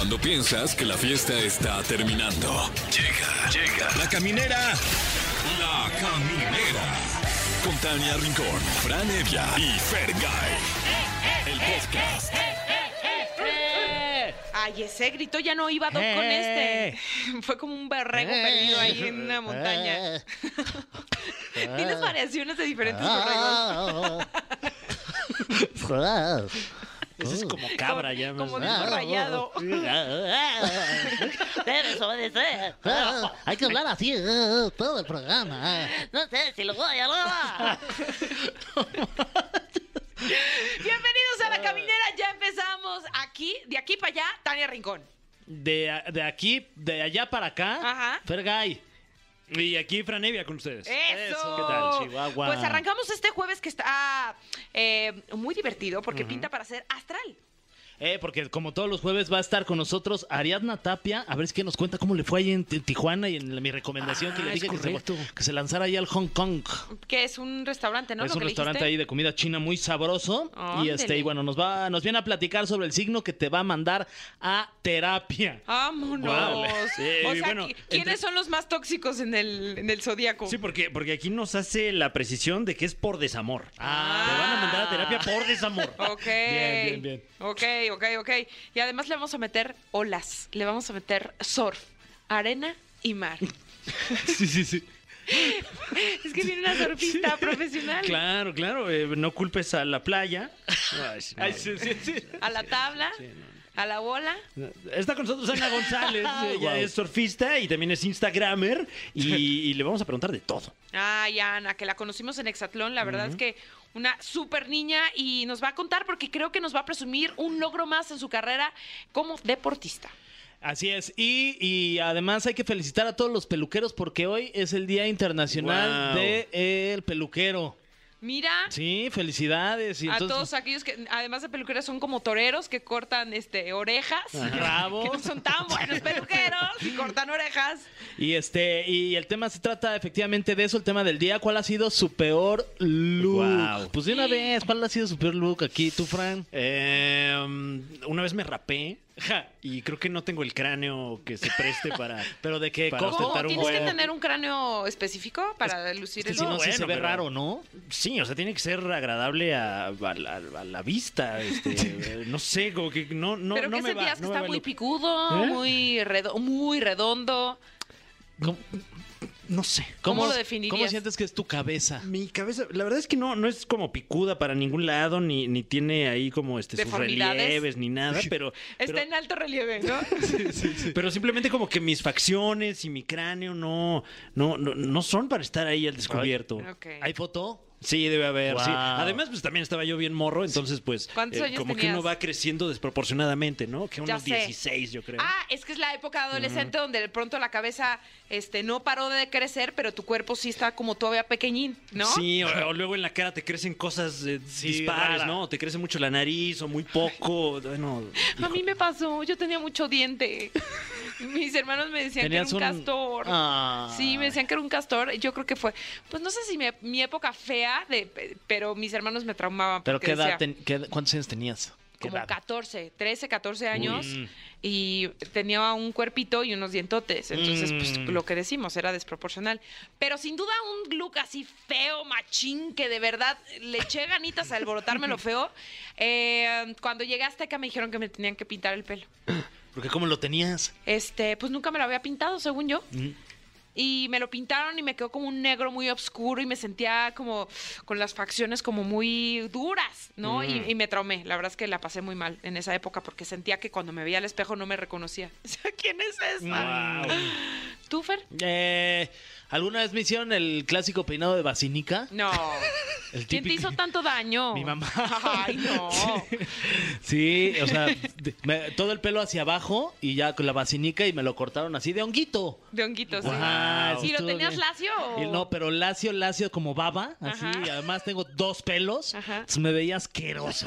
Cuando piensas que la fiesta está terminando. Llega, llega. La caminera. La caminera. Con Tania Rincón, Fran Evia y Fergay. El podcast. Ay, ese grito ya no iba Doc con este. Fue como un berrego perdido ahí en una montaña. Tienes variaciones de diferentes borregos. Ese es como cabra ya. Como más. disco rayado. Debes obedecer. Hay que hablar así eh, todo el programa. No sé si lo voy a lograr. Bienvenidos a la caminera. Ya empezamos aquí, de aquí para allá, Tania Rincón. De, de aquí, de allá para acá, Ajá. Fergay. Y aquí Franevia con ustedes. Eso. ¿Qué tal, Chihuahua? Pues arrancamos este jueves que está eh, muy divertido porque pinta para ser astral. Eh, porque como todos los jueves va a estar con nosotros Ariadna Tapia. A ver si que nos cuenta cómo le fue ahí en Tijuana y en la- mi recomendación Ah, que le es dije que se, correcto. que se lanzara ahí al Hong Kong. Que es un restaurante, ¿no? es Lo un que restaurante dijiste. ahí de comida china muy sabroso. Y este, y bueno, nos va, nos viene a platicar sobre el signo que te va a mandar a terapia. Vámonos. Sí, o sea, bueno, ¿qui- ¿quiénes entre- son los más tóxicos en el, en el zodíaco? Sí, porque, porque aquí nos hace la precisión de que es por desamor. Ah. Te van a mandar a terapia por desamor. Ok. Bien, bien, bien. Ok, ok, ok. Y además le vamos a meter olas, le vamos a meter surf, arena y mar. Sí, sí, sí. es que viene una surfista profesional. Claro, claro. eh, no culpes a la playa. Ay, sí. Ay, sí, sí, sí. A la tabla, a la bola. Está con nosotros Ana González. Ella Wow. es surfista y también es Instagramer. Y, y le vamos a preguntar de todo. Ay, Ana, que la conocimos en Exatlón, la verdad es que una súper niña y nos va a contar porque creo que nos va a presumir un logro más en su carrera como deportista. Así es. Y, y además hay que felicitar a todos los peluqueros porque hoy es el Día Internacional Wow. del Peluquero. Mira, Sí, felicidades. Y a entonces, todos aquellos que, además de peluqueros, son como toreros que cortan este orejas. Rabos. Que no son tan buenos peluqueros y cortan orejas. Y este, y el tema se trata efectivamente de eso, el tema del día. ¿Cuál ha sido su peor look? Wow. Pues de una vez, ¿cuál ha sido su peor look aquí, tú, Fran? Eh, una vez me rapé y creo que no tengo el cráneo que se preste para. Pero de qué Para? ¿Cómo? ostentar un ¿Tienes que tener un cráneo específico para lucir Es que el si no, No, sí se bueno, ve pero- raro, ¿no? Sí, o sea, tiene que ser agradable a, a la, a la vista. Este, no sé, como que no, no, Pero no que me va. sentías que está muy picudo, ¿Eh? muy, redo- muy redondo. ¿Cómo, No sé. ¿Cómo lo definirías? ¿Cómo sientes que es tu cabeza? Mi cabeza, la verdad es que no, no es como picuda para ningún lado, ni, ni tiene ahí como este sus Deformidades. relieves, ni nada, pero, Está pero, en alto relieve, ¿no? pero simplemente como que mis facciones y mi cráneo no, no, no, no son para estar ahí al descubierto. ¿Hay foto? Sí, debe haber, sí. Además, pues también estaba yo bien morro, entonces pues ¿Cuántos eh, años como que uno va creciendo desproporcionadamente, ¿no? Que unos sé. 16, yo creo. Ah, es que es la época adolescente donde de pronto la cabeza este, no paró de crecer, pero tu cuerpo sí está como todavía pequeñín, ¿no? Sí, o, o luego en la cara te crecen cosas eh, dispares, rara. ¿no? Te crece mucho la nariz o muy poco. Bueno, A mí me pasó, yo tenía mucho diente. Mis hermanos me decían que era un, un- castor. Ah. Sí, me decían que era un castor. Yo creo que fue, pues no sé si mi época fea, de, pero mis hermanos me traumaban. ¿Pero qué edad? ten- qué- ¿Cuántos años tenías? ¿Qué Como edad? 14, 13, 14 años. Mm. Y tenía un cuerpito y unos dientotes. Entonces, pues Mm. lo que decimos era desproporcional. Pero sin duda un look así feo, machín, que de verdad le eché ganitas a alborotarme lo feo. Eh, cuando llegué a Azteca me dijeron que me tenían que pintar el pelo. Porque ¿cómo lo tenías? Este, pues nunca me lo había pintado, según yo. Mm. Y me lo pintaron y me quedó como un negro muy oscuro y me sentía como con las facciones como muy duras, ¿no? Y, y me traumé. La verdad es que la pasé muy mal en esa época porque sentía que cuando me veía al espejo no me reconocía. O sea, ¿quién es esa? ¿Tú, Fer? Eh, ¿Alguna vez me hicieron el clásico peinado de basinica? No. El ¿Quién te hizo tanto daño? Mi mamá. Ay, no. Sí, o sea, me- todo el pelo hacia abajo y ya con la basinica y me lo cortaron así de honguito. De honguitos, sí. Guau, ¿Y lo tenías bien. lacio o...? Y no, pero lacio, lacio como baba, así. Ajá. Y además tengo dos pelos. Ajá. Me veía asqueroso.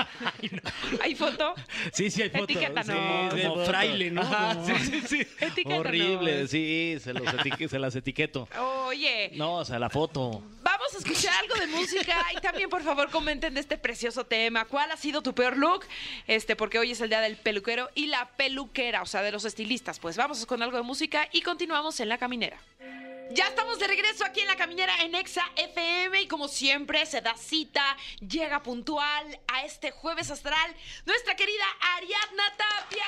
¿Hay foto? Sí, sí hay fotos. Etiqueta sí, sí Como fraile, ¿no? Ajá, Como- sí, sí, sí. Etiquétanos. Horrible, sí, se, los etique- se las etiqueto. Oye, No, o sea, la foto. vamos vamos a escuchar algo de música y también por favor comenten de este precioso tema. ¿Cuál ha sido tu peor look? Este, porque hoy es el día del peluquero y la peluquera, o sea, de los estilistas. Pues vamos con algo de música y continuamos en la caminera. Ya estamos de regreso aquí en la caminera en Exa FM y como siempre se da cita, llega puntual a este jueves astral nuestra querida Ariadna Tapia.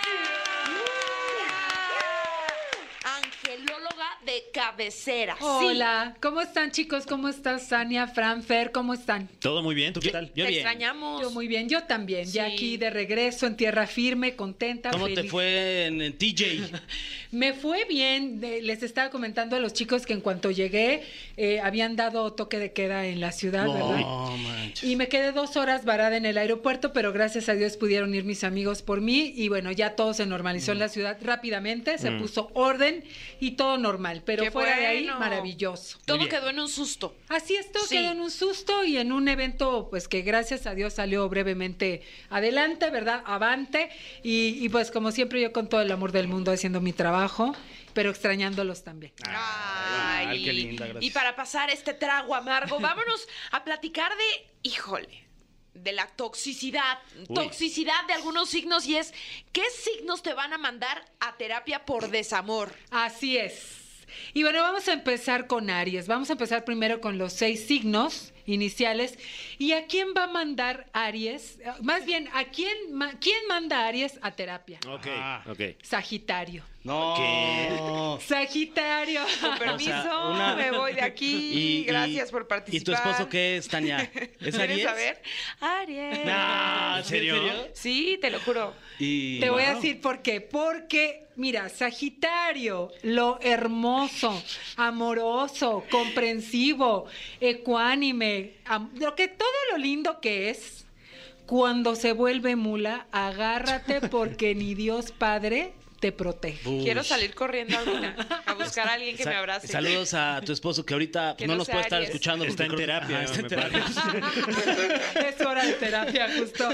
Angelóloga de cabecera. Sí. Hola, ¿cómo están chicos? ¿Cómo estás, Sania, Fran, Fer? ¿Cómo están? Todo muy bien, ¿tú qué tal? Yo Te bien. extrañamos. Yo muy bien, yo también. Ya aquí de regreso en tierra firme, contenta, ¿Cómo te fue en, en TJ? Me fue bien. les estaba comentando a los chicos que en cuanto llegué eh, habían dado toque de queda en la ciudad, ¿verdad? No, manches. Y me quedé dos horas varada en el aeropuerto, pero gracias a Dios pudieron ir mis amigos por mí y bueno, ya todo se normalizó en la ciudad rápidamente, se puso orden y todo normal, pero Qué fuera de ahí, maravilloso. Todo quedó en un susto. Así es, todo Sí. quedó en un susto y en un evento, pues que gracias a Dios salió brevemente adelante, ¿verdad? Avante. Y, y, pues como siempre yo con todo el amor del mundo haciendo mi trabajo, pero extrañándolos también. Ay, ay, qué linda, gracias. Y para pasar este trago amargo, vámonos a platicar de, híjole, de la toxicidad, Uy. toxicidad de algunos signos y es, ¿qué signos te van a mandar a terapia por desamor? Así es. Y bueno, vamos a empezar con Aries. Vamos a empezar primero con los seis signos iniciales. ¿Y a quién va a mandar Aries? Más bien, ¿a quién, ma- quién manda Aries a terapia? Ok, Ah. ok. Sagitario. No. Sagitario. Con permiso, una- me voy de aquí. Y- Gracias y- por participar. ¿Y tu esposo qué es, Tania? ¿Es ¿Quieres Aries? saber? Aries. No, ¿En serio? Sí, te lo juro. Y- Te voy a decir por qué. Porque, mira, Sagitario, lo hermoso, amoroso, comprensivo, ecuánime, am- lo que todo lo lindo que es, cuando se vuelve mula, agárrate porque ni Dios Padre te protege. Quiero salir corriendo ahorita a buscar a alguien que Sa- me abrace. Saludos a tu esposo que ahorita Que no, no nos puede estar Aries. escuchando. Está en terapia, Ajá, está en terapia. Es hora de terapia, justo.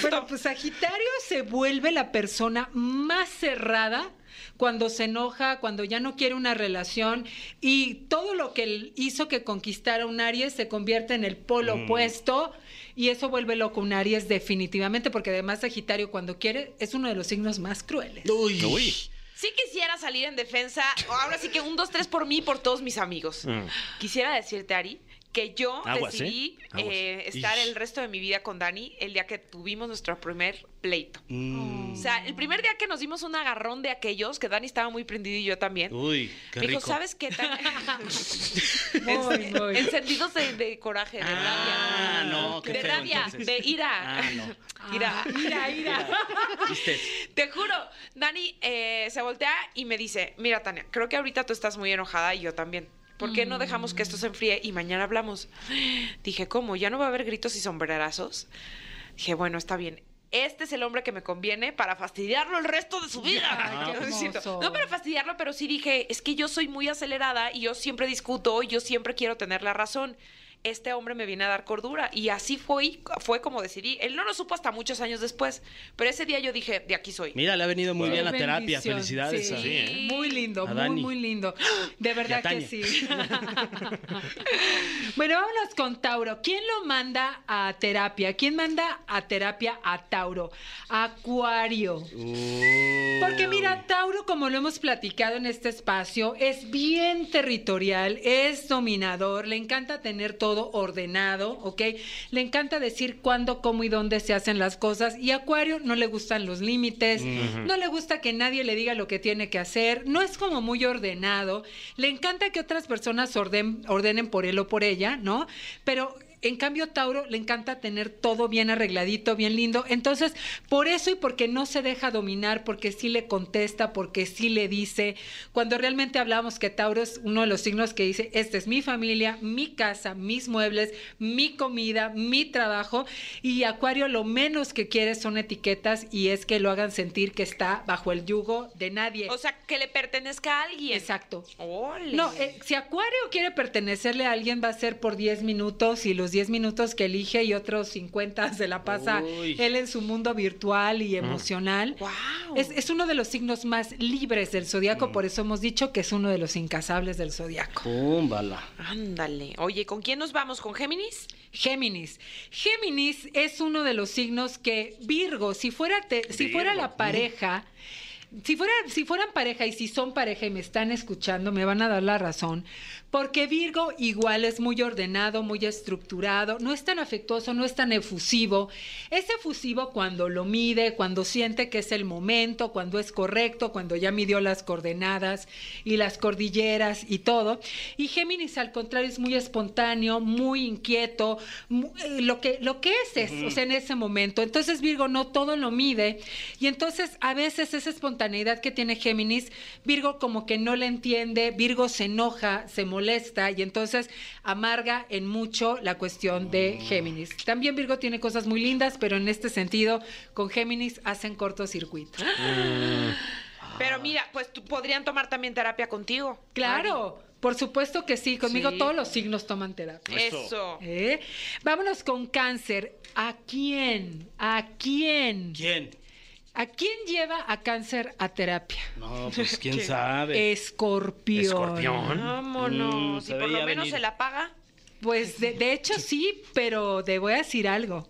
Bueno, pues Sagitario se vuelve la persona más cerrada cuando se enoja, cuando ya no quiere una relación y todo lo que él hizo que conquistara un Aries se convierte en el polo opuesto y eso vuelve loco un Aries definitivamente porque además Sagitario cuando quiere es uno de los signos más crueles. Uy. Uy. Sí quisiera salir en defensa, ahora sí que un, dos, tres por mí y por todos mis amigos. Mm. Quisiera decirte, Ari, que yo Aguas, decidí ¿eh? Eh, estar Ish. el resto de mi vida con Dani el día que tuvimos nuestro primer pleito. Mm. O sea, el primer día que nos dimos un agarrón de aquellos, que Dani estaba muy prendido y yo también. Uy, qué me dijo. ¿sabes qué? Tan... Muy, muy. Encendidos de, de coraje, de Ah, rabia. no, qué de feo, rabia, entonces. de ira. Ah, no. Ira. Mira, mira. ¿Viste? Te juro, Dani eh, se voltea y me dice, mira Tania, creo que ahorita tú estás muy enojada y yo también. ¿Por qué no dejamos que esto se enfríe y mañana hablamos? Dije, ¿cómo? ¿Ya no va a haber gritos y sombrerazos? Dije, bueno, está bien. Este es el hombre que me conviene para fastidiarlo el resto de su vida. Ay, hermoso. No para fastidiarlo, pero sí dije, es que yo soy muy acelerada y yo siempre discuto y yo siempre quiero tener la razón. Este hombre me viene a dar cordura y así fue, fue como decidí. Él no lo supo hasta muchos años después, pero ese día yo dije, de aquí soy. Mira, le ha venido muy bien la terapia. Felicidades. Sí, a- ¿eh? Muy lindo, A muy, muy lindo. De verdad que sí. bueno, vámonos con Tauro. ¿Quién lo manda a terapia? ¿Quién manda a terapia a Tauro? Acuario. Uh. Porque mira, Tauro, como lo hemos platicado en este espacio, es bien territorial, es dominador, le encanta tener todo ordenado, ¿ok? Le encanta decir cuándo, cómo y dónde se hacen las cosas. Y Acuario no le gustan los límites, no le gusta que nadie le diga lo que tiene que hacer, no es como muy ordenado, le encanta que otras personas orden- ordenen por él o por ella, ¿no? Pero en cambio, Tauro le encanta tener todo bien arregladito, bien lindo. Entonces, por eso y porque no se deja dominar, porque sí le contesta, porque sí le dice. Cuando realmente hablamos que Tauro es uno de los signos que dice, esta es mi familia, mi casa, mis muebles, mi comida, mi trabajo. Y Acuario lo menos que quiere son etiquetas y es que lo hagan sentir que está bajo el yugo de nadie. O sea, que le pertenezca a alguien. Exacto. Ole. No, eh, si Acuario quiere pertenecerle a alguien va a ser por 10 minutos y los 10 minutos que elige y otros 50 se la pasa Uy. él en su mundo virtual y emocional. Wow. Es, es uno de los signos más libres del zodiaco, por eso hemos dicho que es uno de los incasables del zodiaco. Púmbala. Ándale. Oye, ¿con quién nos vamos? ¿Con Géminis? Géminis. Géminis es uno de los signos que Virgo, si fuera te- si fuera la pareja, si fuera si fueran pareja y si son pareja y me están escuchando, me van a dar la razón, porque Virgo igual es muy ordenado, muy estructurado, no es tan afectuoso, no es tan efusivo. Es efusivo cuando lo mide, cuando siente que es el momento, cuando es correcto, cuando ya midió las coordenadas y las cordilleras y todo. Y Géminis al contrario es muy espontáneo, muy inquieto, eh, lo que lo que es es, o sea, en ese momento. Entonces Virgo no todo lo mide y entonces a veces esa espontaneidad que tiene Géminis, Virgo como que no le entiende, Virgo se enoja, se molesta y entonces amarga en mucho la cuestión de Géminis. También Virgo tiene cosas muy lindas, pero en este sentido con Géminis hacen cortocircuito. Pero mira, pues tú- podrían tomar también terapia contigo. Claro, por supuesto que sí, conmigo Sí. todos los signos toman terapia. Eso. ¿Eh? Vámonos con cáncer. ¿A quién? ¿A quién? ¿Quién? ¿A quién lleva a cáncer a terapia? No, pues quién sabe. Escorpión. Escorpión. Vámonos. Mm, y por lo menos venir. se la paga. Pues de, de hecho sí, pero te voy a decir algo.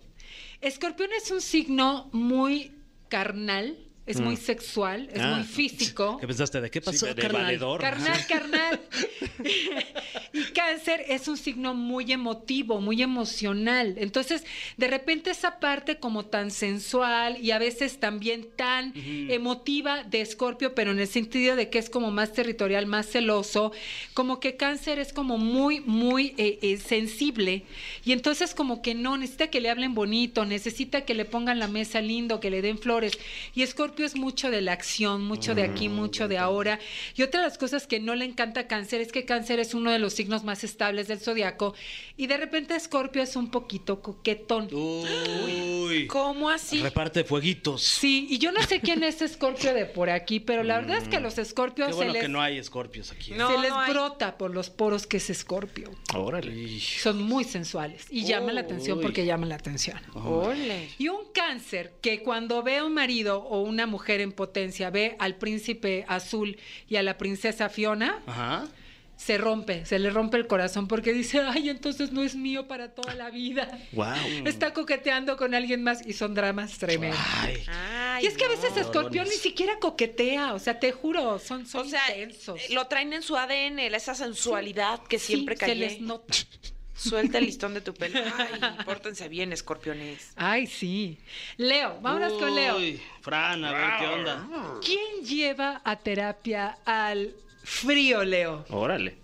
Escorpión es un signo muy carnal, es muy sexual, es Ah. muy físico. ¿Qué pensaste? ¿De qué pasó, Sí, de carnal? valedor. Carnal, carnal. y cáncer es un signo muy emotivo, muy emocional. Entonces, de repente esa parte como tan sensual y a veces también tan emotiva de Escorpio, pero en el sentido de que es como más territorial, más celoso, como que cáncer es como muy, muy eh, eh, sensible. Y entonces como que no, necesita que le hablen bonito, necesita que le pongan la mesa lindo, que le den flores. Y Escorpio es mucho de la acción, mucho de aquí, mucho de ahora. Y otra de las cosas que no le encanta a Cáncer es que Cáncer es uno de los signos más estables del zodiaco. Y de repente Escorpio es un poquito coquetón. Uy. ¿Cómo así? Reparte fueguitos. Sí, y yo no sé quién es Escorpio de por aquí, pero la verdad es que a los Escorpios Qué bueno se les, que no hay escorpios aquí. ¿eh? No, se les no hay. brota por los poros que es Escorpio. Órale. Son muy sensuales y llaman la atención Uy. porque llaman la atención. Ole. Y un cáncer que cuando ve a un marido o una mujer en potencia, ve al príncipe azul y a la princesa Fiona, Ajá. se rompe, se le rompe el corazón porque dice, ay, entonces no es mío para toda la vida. Wow. Está coqueteando con alguien más y son dramas tremendos. Ay. Ay, y es que a no. veces Escorpión ni siquiera coquetea, o sea, te juro, son, son O sea, intensos. eh, lo traen en su ADN, esa sensualidad que Sí, siempre se cae. les nota. Suelta el listón de tu pelo. Ay, pórtense bien, escorpiones. Ay, sí. Leo, vámonos con Leo. Uy, Fran, a ver qué onda. ¿Quién lleva a terapia al frío, Leo? Órale.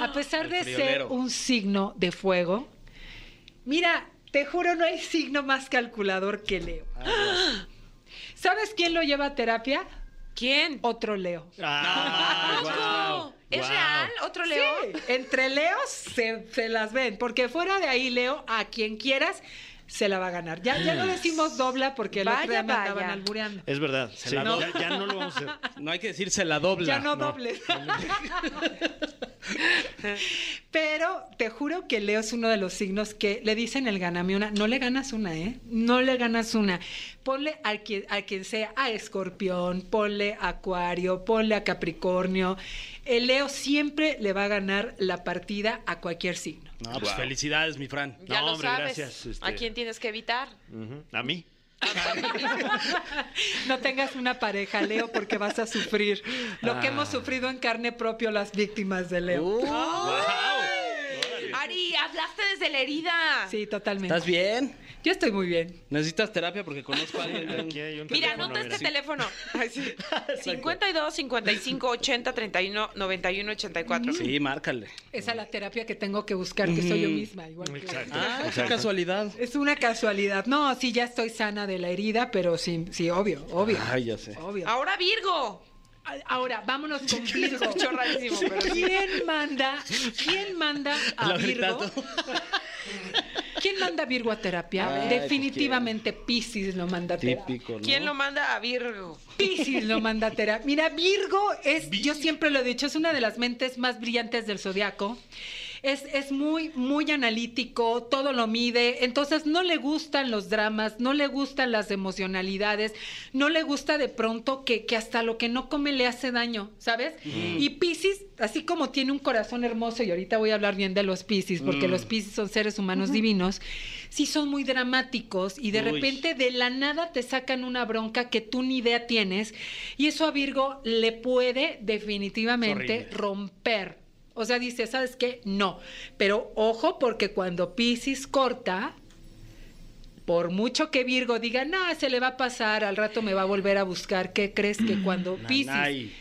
A pesar de ser un signo de fuego, mira, te juro, no hay signo más calculador que Leo. ¿Sabes quién lo lleva a terapia? ¿Quién? Otro Leo. Ah, ¿Cómo? ¿Es real? ¿Otro Leo? Sí, entre Leos se, se las ven, porque fuera de ahí, Leo, a quien quieras, se la va a ganar. Ya, ya no decimos dobla porque el otro Vaya, día me andaban vaya. albureando. Es verdad. Se Sí, la no, ya no lo vamos a hacer. No hay que decir se la dobla. Ya no, dobles. Pero te juro que Leo es uno de los signos que le dicen el ganame una. No le ganas una, ¿eh? No le ganas una. Ponle a quien, a quien sea, a Escorpión, ponle a Acuario, ponle a Capricornio. El Leo siempre le va a ganar la partida a cualquier signo. No, pues Wow. felicidades, mi Fran. Ya No, lo hombre, sabes. gracias, este. ¿A quién tienes que evitar? A mí. No tengas una pareja, Leo, porque vas a sufrir lo que hemos sufrido en carne propia las víctimas de Leo. Ari, hablaste desde la herida. Sí, totalmente. ¿Estás bien? Yo estoy muy bien. ¿Necesitas terapia? Porque conozco a alguien. Aquí hay un Mira, teléfono, anota mira. este teléfono. Ay, sí. 52 55 80 31 91 84. Sí, márcale. Esa es la terapia que tengo que buscar, que soy yo misma. Igual que- Exacto. Ah, qué exacto. casualidad. Es una casualidad. No, sí, ya estoy sana de la herida, pero sí, sí, obvio, obvio. Ay, ya sé. Obvio. Ahora Virgo. Ahora, vámonos con Virgo. rarísimo, pero sí. ¿Quién manda, quién manda a La Virgo? ¿Quién manda a Virgo a terapia? Ay, pues, Definitivamente Piscis lo manda a terapia. Típico, ¿no? ¿Quién lo manda a Virgo? Piscis lo manda a terapia. Mira, Virgo es, yo siempre lo he dicho, es una de las mentes más brillantes del zodiaco. Es, es muy, muy analítico, todo lo mide, entonces no le gustan los dramas, no le gustan las emocionalidades, no le gusta de pronto que, que hasta lo que no come le hace daño, ¿sabes? Y Piscis, así como tiene un corazón hermoso, y ahorita voy a hablar bien de los Piscis, porque los Piscis son seres humanos divinos, sí son muy dramáticos y de Uy. repente de la nada te sacan una bronca que tú ni idea tienes, y eso a Virgo le puede definitivamente romper. O sea, dice, ¿sabes qué? No. Pero ojo, porque cuando Piscis corta, por mucho que Virgo diga, no, se le va a pasar, al rato me va a volver a buscar, ¿qué crees que cuando Piscis... Nanay.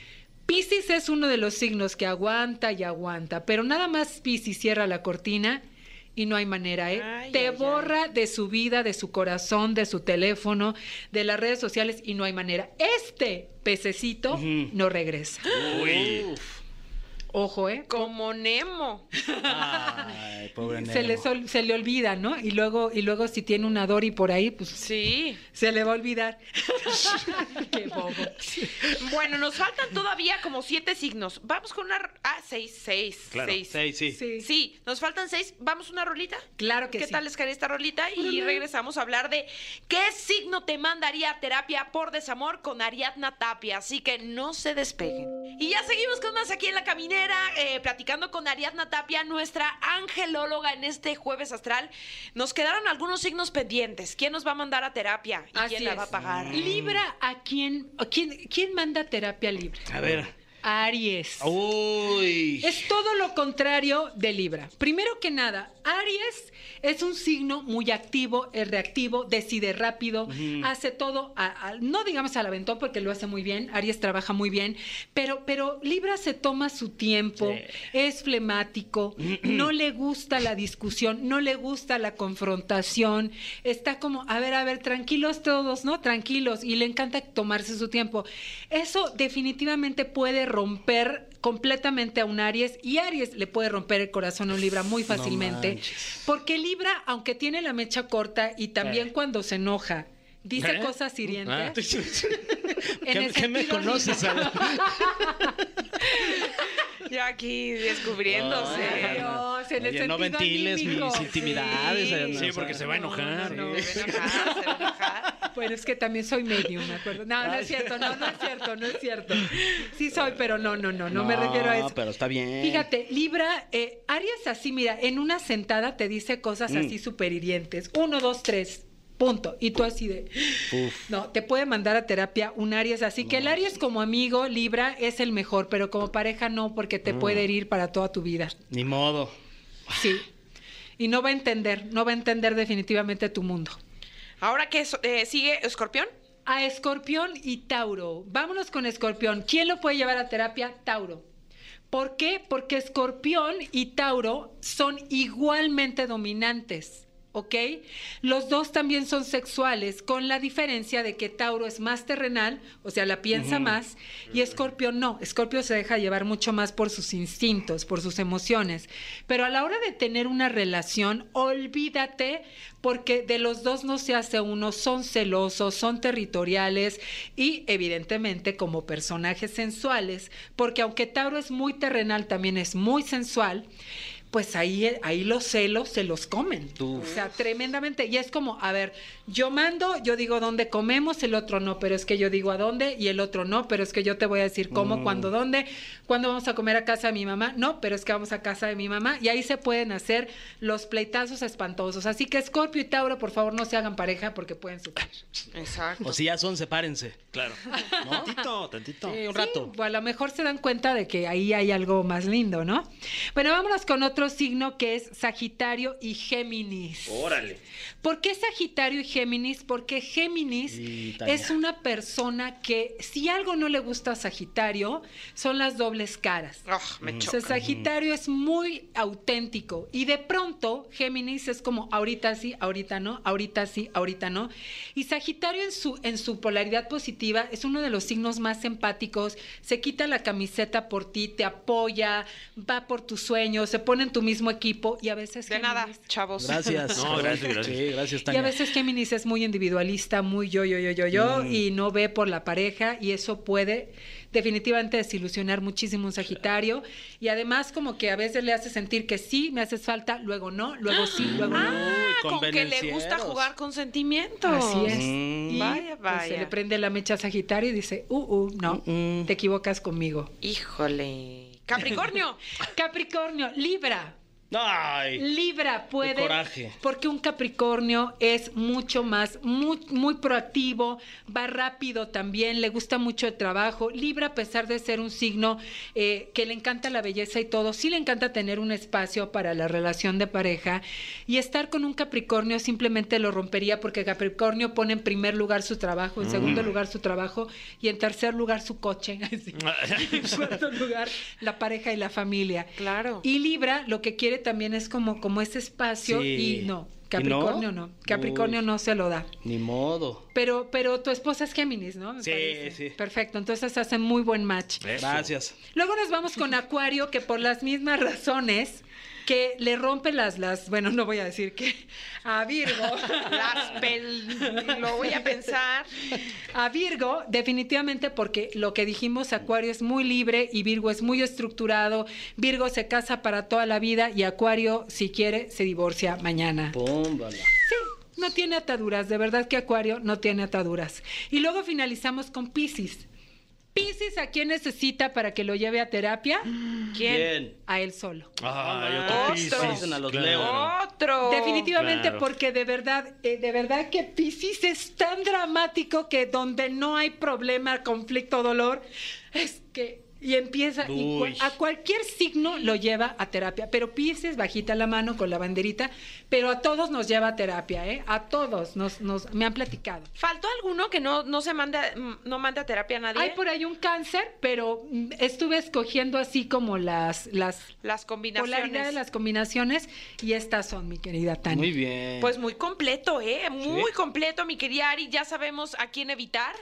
Piscis es uno de los signos que aguanta y aguanta, pero nada más Piscis cierra la cortina y no hay manera, ¿eh? Ay, Te ay, borra de su vida, de su corazón, de su teléfono, de las redes sociales y no hay manera. Este pececito no regresa. Uy. Ojo, ¿eh? Como Nemo. Ay, pobre Se le, Nemo. sol- se le olvida, ¿no? Y luego, y luego si tiene una Dory por ahí, pues Sí. se le va a olvidar. Qué bobo. Bueno, nos faltan todavía como siete signos. Vamos con una... Ah, seis, seis. Claro, seis. Sí, sí. Sí. Sí, nos faltan seis. ¿Vamos una rolita? Claro que ¿Qué sí. tal les caería esta rolita? Y regresamos a hablar de qué signo te mandaría a terapia por desamor con Ariadna Tapia. Así que no se despeguen. Y ya seguimos con más aquí en la caminera, eh, platicando con Ariadna Tapia, nuestra angelóloga en este jueves astral. Nos quedaron algunos signos pendientes. ¿Quién nos va a mandar a terapia? ¿Y Así quién la es. va a pagar? Libra, ¿a quién, a quién, quién manda terapia libre? A ver. Aries. Uy. Es todo lo contrario de Libra. Primero que nada, Aries es un signo muy activo, es reactivo, decide rápido, hace todo, a- a- no digamos al aventón porque lo hace muy bien, Aries trabaja muy bien, pero, pero Libra se toma su tiempo, es flemático, no le gusta la discusión, no le gusta la confrontación, está como, a ver, a ver, tranquilos todos, ¿no? Tranquilos, y le encanta tomarse su tiempo. Eso definitivamente puede romper completamente a un Aries y Aries le puede romper el corazón a un Libra muy fácilmente. porque Libra, aunque tiene la mecha corta y también cuando se enoja, dice ¿Eh? cosas Ah. hirientes. en ¿Qué, me conoces? Ya aquí descubriéndose. Ay, Dios, en el no ventiles anímico. mis intimidades, Sí. Ariadna, Sí, o porque sea, se va a enojar. no, no, Se va a enojar, se va a enojar. Bueno, es que también soy medium, me acuerdo. No, no es cierto, no, no es cierto, no es cierto. Sí soy, pero no, no, no, no, me refiero a eso. pero está bien. Fíjate, Libra, eh, Aries así, mira, en una sentada te dice cosas así súper hirientes. Uno, dos, tres. Punto. Y tú así de. No, te puede mandar a terapia un Aries. Así que el Aries como amigo, Libra, es el mejor, pero como pareja no, porque te puede herir para toda tu vida. Ni modo. Sí. Y no va a entender, no va a entender definitivamente tu mundo. Ahora que sigue Escorpión. A Escorpión y Tauro. Vámonos con Escorpión. ¿Quién lo puede llevar a terapia? Tauro. ¿Por qué? Porque Escorpión y Tauro son igualmente dominantes. ¿Ok? Los dos también son sexuales, con la diferencia de que Tauro es más terrenal, o sea, la piensa más, y Escorpio no. Escorpio se deja llevar mucho más por sus instintos, por sus emociones. Pero a la hora de tener una relación, olvídate, porque de los dos no se hace uno, son celosos, son territoriales y evidentemente como personajes sensuales, porque aunque Tauro es muy terrenal, también es muy sensual pues ahí, ahí los celos se los comen. O sea, tremendamente. Y es como, a ver, yo mando, yo digo dónde comemos, el otro no, pero es que yo digo a dónde y el otro no, pero es que yo te voy a decir cómo, cuándo, dónde, cuándo vamos a comer a casa de mi mamá, no, pero es que vamos a casa de mi mamá. Y ahí se pueden hacer los pleitazos espantosos. Así que Scorpio y Tauro, por favor, no se hagan pareja porque pueden sufrir. Exacto. O si ya son, sepárense. Claro. Tantito, tantito. Sí, un rato. Sí, o a lo mejor se dan cuenta de que ahí hay algo más lindo, ¿no? Bueno, vámonos con otro signo que es Sagitario y Géminis. Órale. ¿Por qué Sagitario y Géminis? Porque Géminis Sí, Tania. es una persona que si algo no le gusta a Sagitario, son las dobles caras. Ah, me O choca. sea, Sagitario es muy auténtico y de pronto Géminis es como ahorita sí, ahorita no, ahorita sí, ahorita no. Y Sagitario en su, en su polaridad positiva es uno de los signos más empáticos, se quita la camiseta por ti, te apoya, va por tus sueños, se pone en tu mismo equipo y a veces De nada, Géminis- chavos. Gracias. No, gracias, gracias. Sí, gracias, Y a veces Géminis es muy individualista, muy yo, yo, yo, yo, yo, y no ve por la pareja y eso puede definitivamente desilusionar muchísimo un Sagitario. Y además como que a veces le hace sentir que sí, me haces falta, luego no, luego sí, luego no. Ah, con que le gusta jugar con sentimientos. Así es. Mm. Y Vaya, pues, se vaya. le prende la mecha a Sagitario y dice, uh, uh, no, Mm, mm. te equivocas conmigo. Híjole. Capricornio. Capricornio, Libra. Ay. Libra puede. coraje. Porque un Capricornio es mucho más, muy, muy proactivo, va rápido también, le gusta mucho el trabajo. Libra, a pesar de ser un signo eh, que le encanta la belleza y todo, sí le encanta tener un espacio para la relación de pareja. Y estar con un Capricornio simplemente lo rompería porque Capricornio pone en primer lugar su trabajo, en segundo lugar su trabajo y en tercer lugar su coche. Así. En cuarto lugar, la pareja y la familia. Claro. Y Libra lo que quiere también es como, como ese espacio Sí. y no, Capricornio ¿Y no? no? Capricornio Uy. no se lo da. Ni modo. Pero, pero tu esposa es Géminis, ¿no? Me Sí, parece. sí. Perfecto, entonces hacen muy buen match. Gracias. Luego nos vamos con Acuario, que por las mismas razones que le rompe las, las, bueno, no voy a decir que a Virgo. Las pel... Lo voy a pensar. A Virgo, definitivamente porque lo que dijimos, Acuario es muy libre y Virgo es muy estructurado. Virgo se casa para toda la vida y Acuario, si quiere, se divorcia mañana. Pómbala. Sí, no tiene ataduras, de verdad que Acuario no tiene ataduras. Y luego finalizamos con Piscis. Piscis, ¿a quién necesita para que lo lleve a terapia? ¿Quién? Bien. A él solo. Ay, Otro. otro Piscis, a los claro. Otro. Definitivamente, claro. porque de verdad, eh, de verdad que Piscis es tan dramático que donde no hay problema, conflicto, dolor, es que y empieza y a cualquier signo lo lleva a terapia, pero Piscis bajita la mano con la banderita, pero a todos nos lleva a terapia, ¿eh? A todos nos, nos me han platicado. ¿Faltó alguno que no, no se mande, no mande a terapia a nadie? Hay por ahí un cáncer, pero mm, estuve escogiendo así como las las Las combinaciones. polaridades de las combinaciones y estas son, mi querida Tania. Muy bien. Pues muy completo, ¿eh? Muy completo, mi querida Ari. Ya sabemos a quién evitar.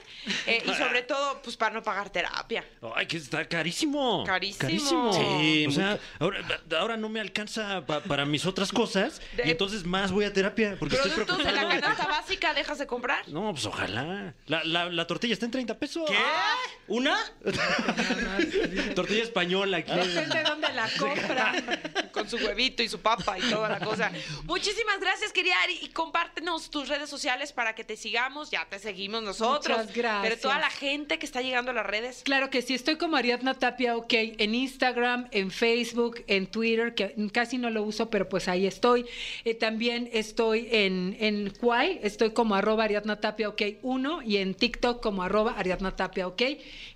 eh, y sobre todo, pues para no pagar terapia. Ay, que está carísimo. Carísimo. Sí, o sea, ahora, ahora no me alcanza pa- para mis otras cosas De- y entonces más voy a terapia porque estoy Productos de la canasta básica, ¿dejas de comprar? No, pues ojalá. La, la- la tortilla está en 30 pesos. ¿Qué? ¿Una? Tortilla española aquí. Depende de dónde la compra. Con su huevito y su papa y toda la cosa. Muchísimas gracias, querida Ari. Y compártenos tus redes sociales para que te sigamos. Ya te seguimos nosotros. Muchas gracias. Pero toda la gente que está llegando a las redes. Claro que sí, estoy como Ariadna Tapia, ok, en Instagram, en Facebook, en Twitter, que casi no lo uso, pero pues ahí estoy. Eh, también estoy en, en Kwai, estoy como arroba Ariadna Tapia, ok, uno, y en TikTok como arroba Ariadna Tapia, ok.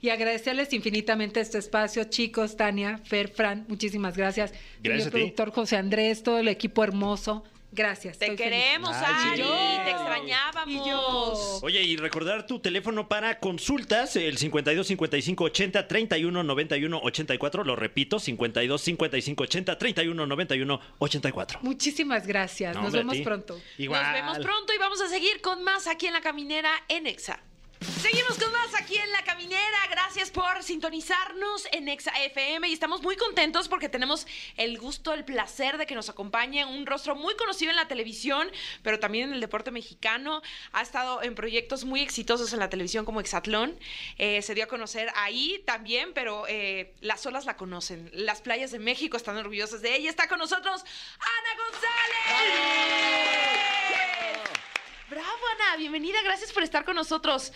Y agradecerles infinitamente este espacio, chicos, Tania, Fer, Fran, muchísimas gracias. Gracias a ti. productor José Andrés, todo el equipo hermoso, gracias. Te queremos, Ay, Ari. sí. Te extrañábamos. Y yo. Oye, y recordar tu teléfono para consultas, el 52 55 80 31 91 84. Lo repito, 52 55 80 31 91 84. Muchísimas gracias, No, nos vemos pronto. Igual. Nos vemos pronto y vamos a seguir con más aquí en La Caminera en Exa. Seguimos con más aquí en La Caminera. Gracias por sintonizarnos en Exa FM y estamos muy contentos porque tenemos el gusto, el placer de que nos acompañe un rostro muy conocido en la televisión, pero también en el deporte mexicano. Ha estado en proyectos muy exitosos en la televisión como Exatlón. Eh, se dio a conocer ahí también, pero eh, las olas la conocen. Las playas de México están orgullosas de ella. Está con nosotros Ana González. Bravo, Ana, bienvenida, gracias por estar con nosotros.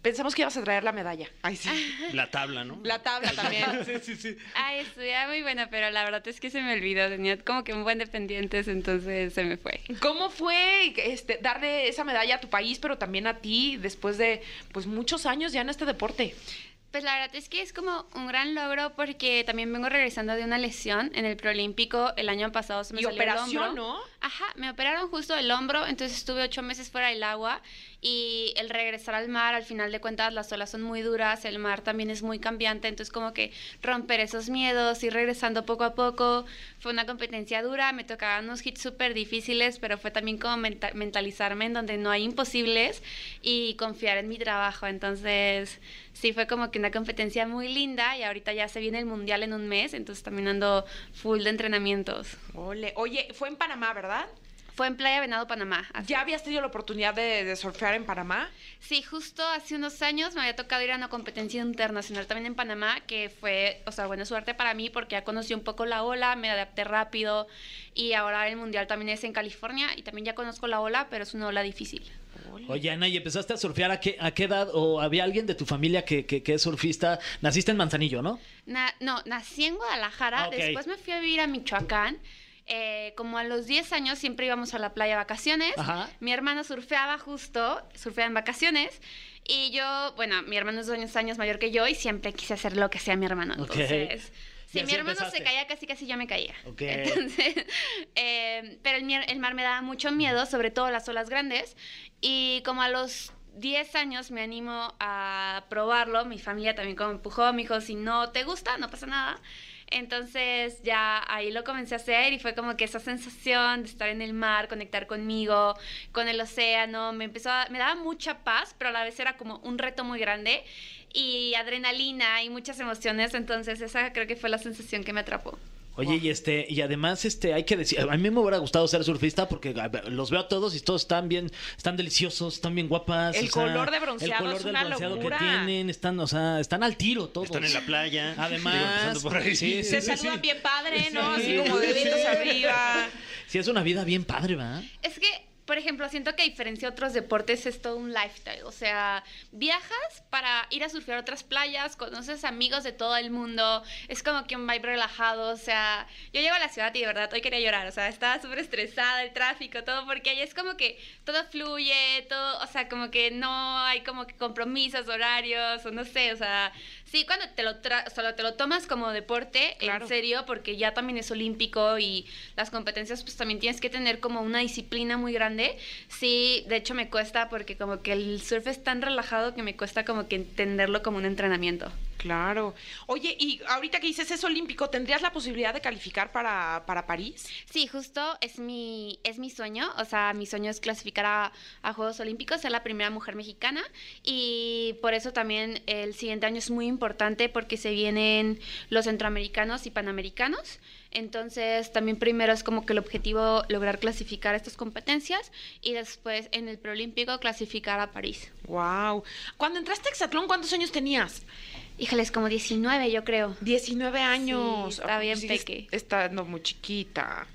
Pensamos que ibas a traer la medalla. Ay, sí. La tabla, ¿no? La tabla también. sí, sí, sí. Ay, estudiaba muy buena, pero la verdad es que se me olvidó. Tenía como que un buen de pendientes, entonces se me fue. ¿Cómo fue este, darle esa medalla a tu país, pero también a ti, después de pues muchos años ya en este deporte? Pues la verdad es que es como un gran logro porque también vengo regresando de una lesión en el preolímpico. El año pasado se me Y salió el operación, hombro. ¿no? Ajá, me operaron justo el hombro, entonces estuve ocho meses fuera del agua y el regresar al mar, al final de cuentas las olas son muy duras, el mar también es muy cambiante, entonces como que romper esos miedos y regresando poco a poco, fue una competencia dura, me tocaban unos hits súper difíciles, pero fue también como menta- mentalizarme en donde no hay imposibles y confiar en mi trabajo, entonces sí fue como que una competencia muy linda y ahorita ya se viene el mundial en un mes, entonces también ando full de entrenamientos. Ole. Oye, fue en Panamá, ¿verdad? Fue en Playa Venado, Panamá. así ¿Ya habías tenido la oportunidad de, de surfear en Panamá? Sí, justo hace unos años me había tocado ir a una competencia internacional también en Panamá, que fue, o sea, buena suerte para mí porque ya conocí un poco la ola, me adapté rápido y ahora el mundial también es en California y también ya conozco la ola, pero es una ola difícil. Oye, Ana, ¿y empezaste a surfear a qué, a qué edad? ¿O había alguien de tu familia que, que- que es surfista? Naciste en Manzanillo, ¿no? Na- no, nací en Guadalajara, Ah, después me fui a vivir a Michoacán. eh, como a los 10 años siempre íbamos a la playa a vacaciones. Ajá. Mi hermano surfeaba justo, surfeaba en vacaciones. Y yo, bueno, mi hermano es dos años mayor que yo y siempre quise hacer lo que hacía mi hermano. Entonces, si mi hermano empezaste. se caía, casi casi yo me caía. Ok. Entonces, eh, pero el, el mar me daba mucho miedo, sobre todo las olas grandes. Y como a los 10 años me animo a probarlo, mi familia también como me empujó, me dijo, si no te gusta, no pasa nada. Entonces ya ahí lo comencé a hacer y fue como que esa sensación de estar en el mar, conectar conmigo, con el océano, me empezó a- me daba mucha paz, pero a la vez era como un reto muy grande y adrenalina y muchas emociones, entonces esa creo que fue la sensación que me atrapó. Oye, y este, y además, este, hay que decir, a mí me hubiera gustado ser surfista porque los veo a todos y todos están bien, están deliciosos, están bien guapas. El o sea, color de bronceado el color es del una bronceado locura. que tienen, están, o sea, están al tiro todos. Están en la playa. Además, Digo, empezando por ahí. sí, sí, Se sí, saludan sí. bien padre, ¿no? Sí, Así como deditos sí. arriba. Sí, es una vida bien padre, ¿va? Es que, por ejemplo, siento que a diferencia de otros deportes es todo un lifestyle. O sea, viajas para ir a surfear a otras playas, conoces amigos de todo el mundo, es como que un vibe relajado. O sea, yo llego a la ciudad y de verdad hoy quería llorar. O sea, estaba súper estresada, el tráfico, todo, porque ahí es como que todo fluye, todo, o sea, como que no hay como que compromisos, horarios, o no sé, o sea, sí, cuando te lo, tra- solo te lo tomas como deporte, Claro. en serio, porque ya también es olímpico y las competencias pues también tienes que tener como una disciplina muy grande. Sí, de hecho me cuesta porque como que el surf es tan relajado que me cuesta como que entenderlo como un entrenamiento. Claro. Oye, y ahorita que dices es olímpico, ¿tendrías la posibilidad de calificar para, para París? Sí, justo es mi, es mi sueño, o sea, mi sueño es clasificar a, a Juegos Olímpicos, ser la primera mujer mexicana y por eso también el siguiente año es muy importante porque se vienen los centroamericanos y panamericanos. Entonces, también primero es como que el objetivo lograr clasificar estas competencias y después en el preolímpico clasificar a París. Wow. Cuando entraste a Hexatlón, ¿cuántos años tenías? Híjales, como 19 yo creo. 19 años. Sí, está bien Sigues peque. Estando muy chiquita.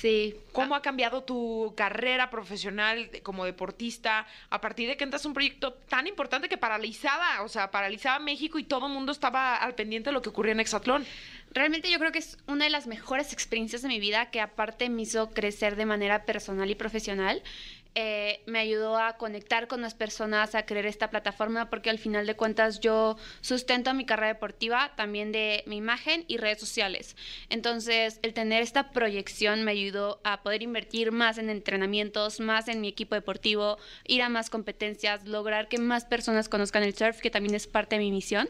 Sí. ¿Cómo ha cambiado tu carrera profesional como deportista a partir de que entras a un proyecto tan importante que paralizaba, o sea, paralizaba México y todo el mundo estaba al pendiente de lo que ocurría en Hexatlón? Realmente yo creo que es una de las mejores experiencias de mi vida que aparte me hizo crecer de manera personal y profesional. Eh, me ayudó a conectar con las personas, a crear esta plataforma, porque al final de cuentas yo sustento mi carrera deportiva, también de mi imagen y redes sociales. Entonces, el tener esta proyección me ayudó a poder invertir más en entrenamientos, más en mi equipo deportivo, ir a más competencias, lograr que más personas conozcan el surf, que también es parte de mi misión.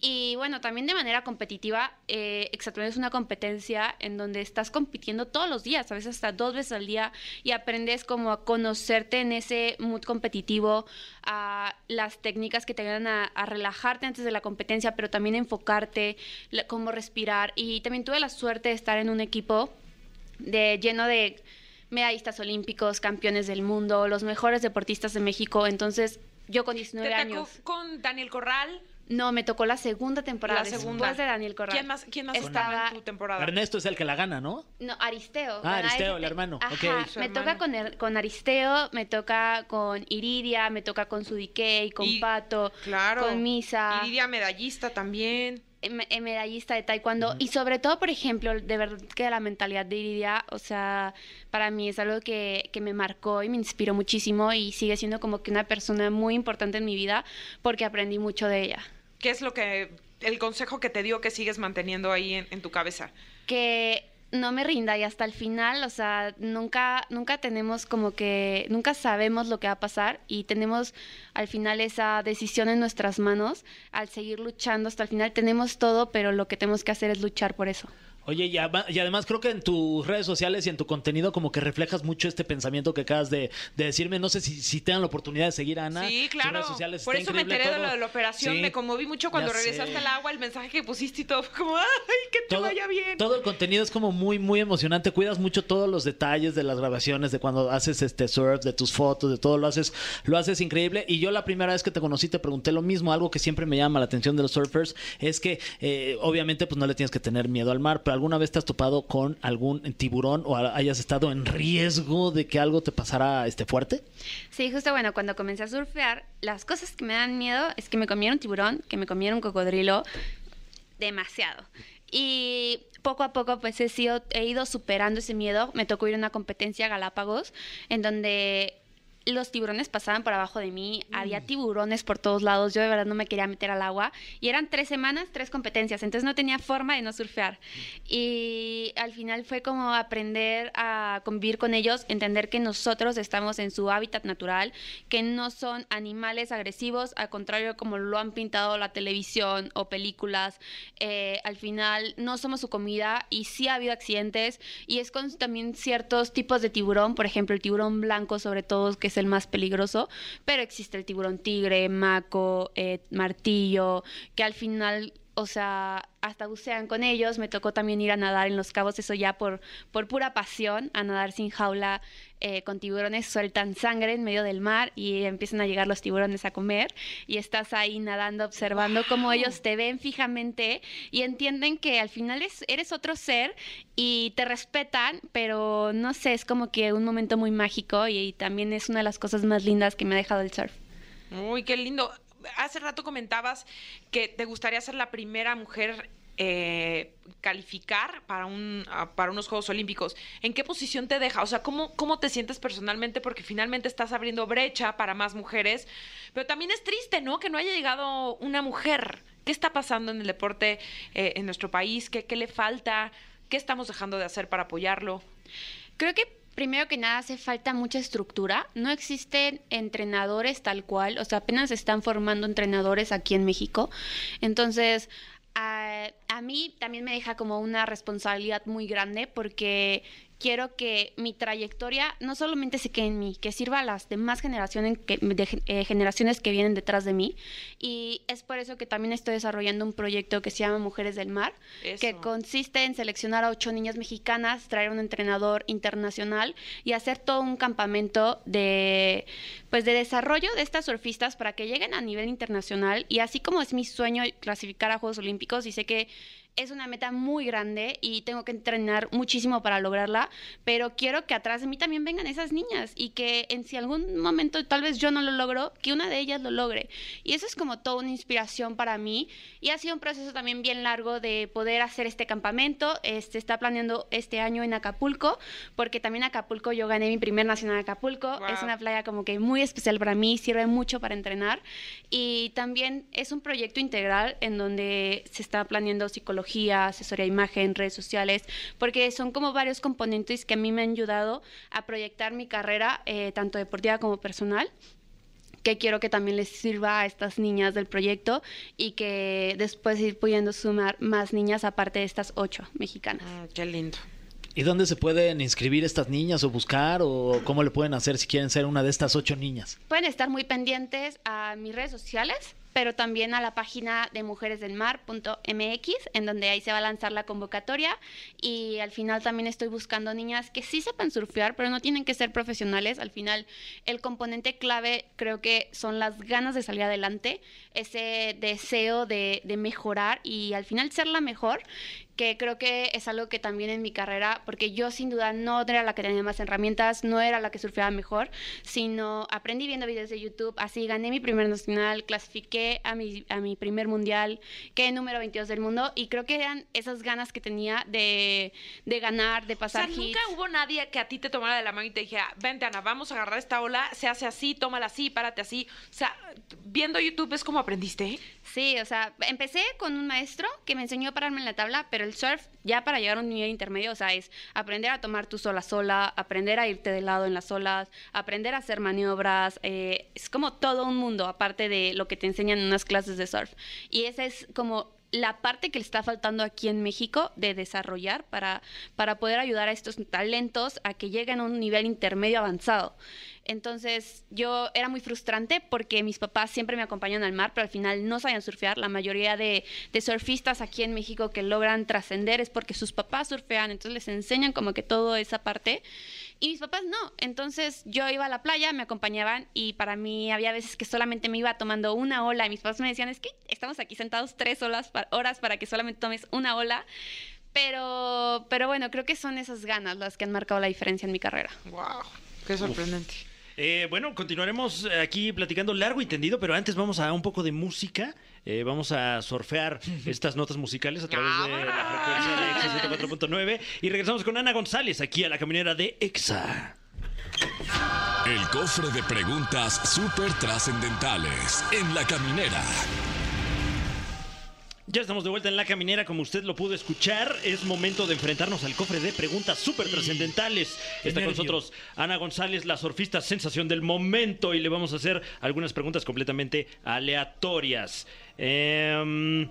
Y bueno, también de manera competitiva, eh, es una competencia en donde estás compitiendo todos los días, a veces hasta dos veces al día, y aprendes como a conocerte en ese mood competitivo, a las técnicas que te ayudan a, a relajarte antes de la competencia, pero también enfocarte, la- cómo respirar. Y también tuve la suerte de estar en un equipo de, lleno de medallistas olímpicos, campeones del mundo, los mejores deportistas de México. Entonces, yo con 19 ¿Te años. con Daniel Corral? No, me tocó la segunda temporada. La segunda. Después de Daniel Corral. ¿Quién más, quién más Estaba- en tu temporada? Ernesto es el que la gana, ¿no? No, Aristeo. Ah, Aristeo, el hermano. Ajá, me hermano. toca con, Er- con Aristeo, me toca con Iridia, me toca con Sudikey, con Y- Pato, Claro. con Misa. Iridia medallista también. em- em- medallista de taekwondo y sobre todo, por ejemplo, de verdad que la mentalidad de Iridia, o sea, para mí es algo que, que me marcó y me inspiró muchísimo y sigue siendo como que una persona muy importante en mi vida porque aprendí mucho de ella. ¿Qué es lo que, el consejo que te dio que sigues manteniendo ahí en, tu cabeza? que no me rinda y hasta el final, o sea, nunca, nunca tenemos como que, nunca sabemos lo que va a pasar y tenemos al final esa decisión en nuestras manos al seguir luchando hasta el final. Tenemos todo, pero lo que tenemos que hacer es luchar por eso. Oye, y, además creo que en tus redes sociales y en tu contenido como que reflejas mucho este pensamiento que acabas de, de decirme. No sé si, si tengan la oportunidad de seguir a Ana. Sí, claro. redes sociales Por eso me enteré de lo de la operación. Sí, Me conmoví mucho cuando regresaste al agua, el mensaje que pusiste y todo. Fue como, ¡ay, que te todo, vaya bien! todo el contenido es como muy, muy emocionante. Cuidas mucho todos los detalles de las grabaciones, de cuando haces este surf, de tus fotos, de todo lo haces, lo haces increíble. Y yo la primera vez que te conocí te pregunté lo mismo, algo que siempre me llama la atención de los surfers, es que eh, obviamente pues no le tienes que tener miedo al mar, pero alguna vez te has topado con algún tiburón o hayas estado en riesgo de que algo te pasara este fuerte. Sí, justo bueno, cuando comencé a surfear, las cosas que me dan miedo es que me comiera un tiburón, que me comiera un cocodrilo, demasiado. Y poco a poco pues he, sido, he ido superando ese miedo. Me tocó ir a una competencia a Galápagos en donde los tiburones pasaban por abajo de mí, había tiburones por todos lados, yo de verdad no me quería meter al agua y eran tres semanas, tres competencias, entonces no tenía forma de no surfear. Y al final fue como aprender a convivir con ellos, entender que nosotros estamos en su hábitat natural, que no son animales agresivos, al contrario como lo han pintado la televisión o películas, eh, al final no somos su comida y sí ha habido accidentes y es con también ciertos tipos de tiburón, por ejemplo el tiburón blanco sobre todo, que es el más peligroso, pero existe el tiburón tigre, maco, eh, martillo, que al final o sea, hasta bucean con ellos. Me tocó también ir a nadar en los cabos, eso ya por, por pura pasión, a nadar sin jaula eh, con tiburones, sueltan sangre en medio del mar y empiezan a llegar los tiburones a comer y estás ahí nadando, observando cómo ellos te ven fijamente y entienden que al final es, eres otro ser y te respetan, pero no sé, es como que un momento muy mágico y, y también es una de las cosas más lindas que me ha dejado el surf. Uy, qué lindo. Hace rato comentabas que te gustaría ser la primera mujer eh, calificar para un ah, para unos Juegos Olímpicos. ¿En qué posición te deja? O sea, ¿cómo, ¿cómo te sientes personalmente? Porque finalmente estás abriendo brecha para más mujeres. Pero también es triste, ¿no? Que no haya llegado una mujer. ¿Qué está pasando en el deporte eh, en nuestro país? ¿Qué, ¿Qué le falta? ¿Qué estamos dejando de hacer para apoyarlo? Creo que primero que nada hace falta mucha estructura. No existen entrenadores tal cual, o sea, apenas están formando entrenadores aquí en México. Entonces, a mí también me deja como una responsabilidad muy grande porque quiero que mi trayectoria no solamente se quede en mí, que sirva a las demás generaciones que, de, eh, generaciones que vienen detrás de mí. Y es por eso que también estoy desarrollando un proyecto que se llama Mujeres del Mar, que Eso. consiste en seleccionar a ocho niñas mexicanas, traer un entrenador internacional y hacer todo un campamento de, pues, de desarrollo de estas surfistas para que lleguen a nivel internacional. Y así como es mi sueño clasificar a Juegos Olímpicos, y sé que es una meta muy grande y tengo que entrenar muchísimo para lograrla, pero quiero que atrás de mí también vengan esas niñas y que en si algún momento tal vez yo no lo logro, que una de ellas lo logre. Y eso es como toda una inspiración para mí y ha sido un proceso también bien largo de poder hacer este campamento. Este está planeando este año en Acapulco, porque también Acapulco yo gané mi primer nacional en Acapulco. Wow. Es una playa como que muy especial para mí, sirve mucho para entrenar y también es un proyecto integral en donde se está planeando psicología, asesoría de imagen, redes sociales, porque son como varios componentes que a mí me han ayudado a proyectar mi carrera, eh, tanto deportiva como personal que quiero que también les sirva a estas niñas del proyecto y que después ir pudiendo sumar más niñas aparte de estas ocho mexicanas. Mm, qué lindo. ¿Y dónde se pueden inscribir estas niñas o buscar o cómo le pueden hacer si quieren ser una de estas ocho niñas? Pueden estar muy pendientes a mis redes sociales, pero también a la página de mujeresdelmar.mx, en donde ahí se va a lanzar la convocatoria. Y al final también estoy buscando niñas que sí sepan surfear, pero no tienen que ser profesionales. Al final, el componente clave creo que son las ganas de salir adelante, ese deseo de, de mejorar y al final ser la mejor que creo que es algo que también en mi carrera, porque yo sin duda no era la que tenía más herramientas, no era la que surfeaba mejor, sino aprendí viendo videos de YouTube, así gané mi primer nacional, clasifiqué a mi, a mi primer mundial, quedé número 22 del mundo y creo que eran esas ganas que tenía de, de ganar, de O pasar sea, nunca hits. hubo nadie que a ti te tomara de la mano y te dijera, vente Ana, vamos a agarrar esta ola, se hace así, tómala así, párate así. O sea, viendo YouTube es como aprendiste. Sí, o sea, empecé con un maestro que me enseñó a pararme en la tabla, pero el surf, ya para llegar a un nivel intermedio, o sea, es aprender a tomar tu sola sola, aprender a irte de lado en las olas, aprender a hacer maniobras, eh, es como todo un mundo, aparte de lo que te enseñan en unas clases de surf. Y esa es como la parte que le está faltando aquí en México de desarrollar para, para poder ayudar a estos talentos a que lleguen a un nivel intermedio avanzado. Entonces yo era muy frustrante porque mis papás siempre me acompañan al mar, pero al final no sabían surfear. La mayoría de, de surfistas aquí en México que logran trascender es porque sus papás surfean, entonces les enseñan como que toda esa parte. Y mis papás no. Entonces yo iba a la playa, me acompañaban y para mí había veces que solamente me iba tomando una ola y mis papás me decían, es que estamos aquí sentados tres horas, pa- horas para que solamente tomes una ola. Pero, pero bueno, creo que son esas ganas las que han marcado la diferencia en mi carrera. Wow, qué sorprendente. Eh, bueno, continuaremos aquí platicando largo y tendido, pero antes vamos a un poco de música. Eh, vamos a surfear estas notas musicales a través de la frecuencia de Exa 104.9 y regresamos con Ana González aquí a la caminera de Exa. El cofre de preguntas súper trascendentales en la caminera. Ya estamos de vuelta en la caminera, como usted lo pudo escuchar. Es momento de enfrentarnos al cofre de preguntas súper trascendentales. Está con nosotros Ana González, la surfista sensación del momento, y le vamos a hacer algunas preguntas completamente aleatorias. Em,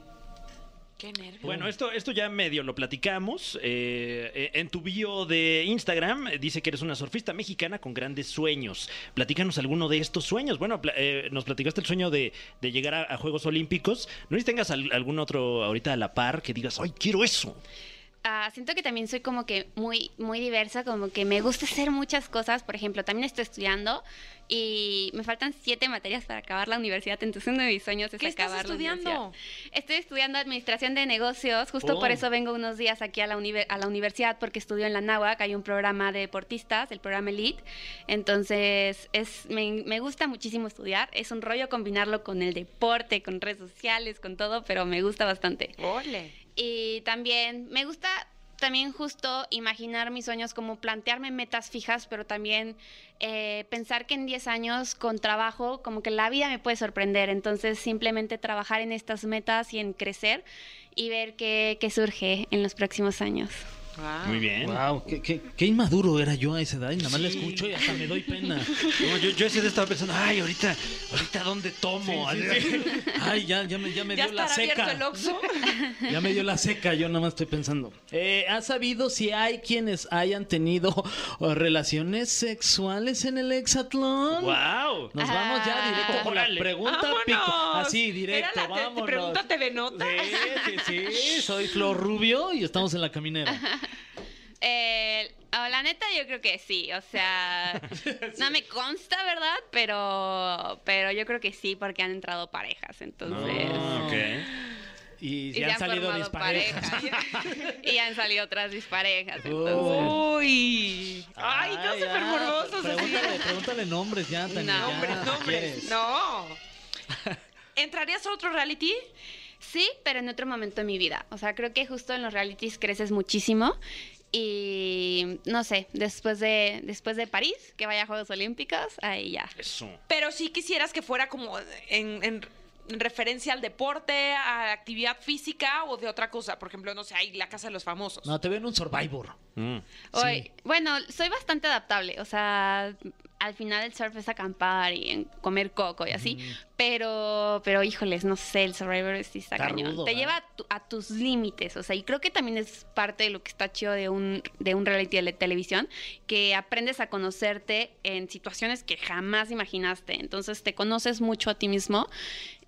Qué nervio. Bueno, esto, esto ya medio lo platicamos. Eh, eh, en tu bio de Instagram eh, dice que eres una surfista mexicana con grandes sueños. Platícanos alguno de estos sueños. Bueno, eh, nos platicaste el sueño de, de llegar a, a Juegos Olímpicos. ¿No sé si tengas al- algún otro ahorita a la par que digas, ¡ay, quiero eso! Ah, siento que también soy como que muy, muy diversa, como que me gusta hacer muchas cosas. Por ejemplo, también estoy estudiando y me faltan siete materias para acabar la universidad. Entonces uno de mis sueños es ¿Qué estás acabar la estudiando? universidad. Estoy estudiando administración de negocios. Justo Oh. por eso vengo unos días aquí a la, a la universidad porque estudio en la NAWAC. Hay un programa de deportistas, el programa Elite. Entonces es, me, me gusta muchísimo estudiar. Es un rollo combinarlo con el deporte, con redes sociales, con todo, pero me gusta bastante. Ole. Y también me gusta también justo imaginar mis sueños como plantearme metas fijas, pero también eh, pensar que en 10 años con trabajo como que la vida me puede sorprender. Entonces simplemente trabajar en estas metas y en crecer y ver qué, qué surge en los próximos años. Wow. Muy bien. Wow, qué, qué- qué inmaduro era yo a esa edad y nada más la escucho y hasta me doy pena. No, yo, yo ese día estaba pensando, ay, ahorita, ahorita dónde tomo. Ay, ya, ya me, ya me ¿Ya dio la seca. el Oxxo? Ya me dio la seca, yo nada más estoy pensando. Eh, ¿Has sabido si hay quienes hayan tenido relaciones sexuales en el hexatlón? ¡Wow! Nos vamos ya directo con la Órale. pregunta ¡Vámonos! pico. Así, directo, Era la te- vámonos. pregunta TV Nota. Sí, sí, sí. Soy Flor Rubio y estamos en la caminera. Eh, oh, la neta yo creo que sí, o sea, no me consta, ¿verdad? Pero, pero yo creo que sí, porque han entrado parejas, entonces... Ah, ok. Y, y ya han salido mis parejas. y han salido otras disparejas. Entonces. Uy. Ay, no súper ya. morbosos. Pregúntale, pregúntale nombres ya, Tania. ya, Nombres, nombres. No. ¿Entrarías a otro reality? sí, pero en otro momento de mi vida. O sea, creo que justo en los realities creces muchísimo. Y no sé, después de, después de París, que vaya a Juegos Olímpicos, ahí ya. Eso. Pero sí quisieras que fuera como en, en- en referencia al deporte, a la actividad física o de otra cosa. Por ejemplo, no sé, hay la casa de los famosos. No, te veo en un Survivor. Mm. Hoy, bueno, soy bastante adaptable, o sea, al final el surf es acampar y en comer coco y así, pero, pero híjoles, no sé, el Survivor sí está, Está cañón. rudo, Te ¿verdad? lleva a, tu- a tus límites, o sea, y creo que también es parte de lo que está chido de un, de un reality de televisión, que aprendes a conocerte en situaciones que jamás imaginaste, entonces te conoces mucho a ti mismo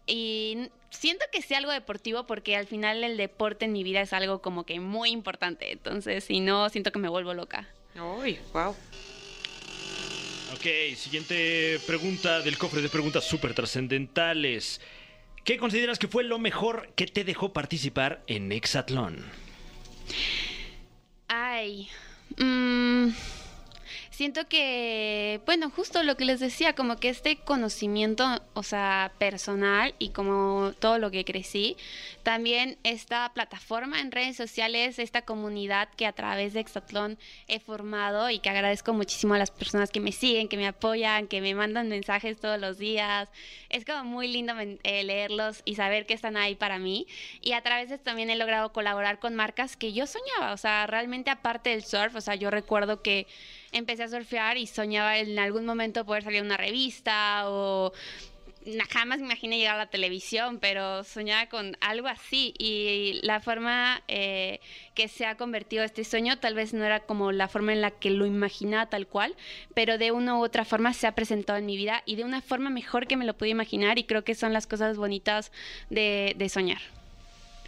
y siento que sea algo deportivo porque al final el deporte en mi vida es algo como que muy importante. Entonces, si no, siento que me vuelvo loca. Uy, wow. Ok, siguiente pregunta del cofre de preguntas súper trascendentales. ¿Qué consideras que fue lo mejor que te dejó participar en Exatlón? Ay. mm, siento que, bueno, justo lo que les decía, como que este conocimiento, o sea, personal y como todo lo que crecí, también esta plataforma en redes sociales, esta comunidad que a través de Exatlón he formado y que agradezco muchísimo a las personas que me siguen, que me apoyan, que me mandan mensajes todos los días. Es como muy lindo eh, leerlos y saber que están ahí para mí. Y a través de también he logrado colaborar con marcas que yo soñaba, o sea, realmente aparte del surf, o sea, yo recuerdo que empecé a surfear y soñaba en algún momento poder salir a una revista o jamás me imaginé llegar a la televisión, pero soñaba con algo así y la forma eh, que se ha convertido este sueño tal vez no era como la forma en la que lo imaginaba tal cual, pero de una u otra forma se ha presentado en mi vida y de una forma mejor que me lo pude imaginar y creo que son las cosas bonitas de, de soñar.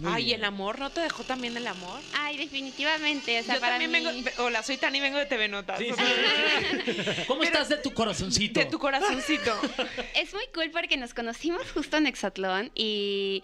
Ay, el amor, ¿no te dejó también el amor? Ay, definitivamente, o sea, Yo para también mí... vengo, hola, soy Tani, vengo de TV Notas. Sí, sí. ¿Cómo estás de tu corazoncito? De tu corazoncito. Es muy cool porque nos conocimos justo en Exatlón y,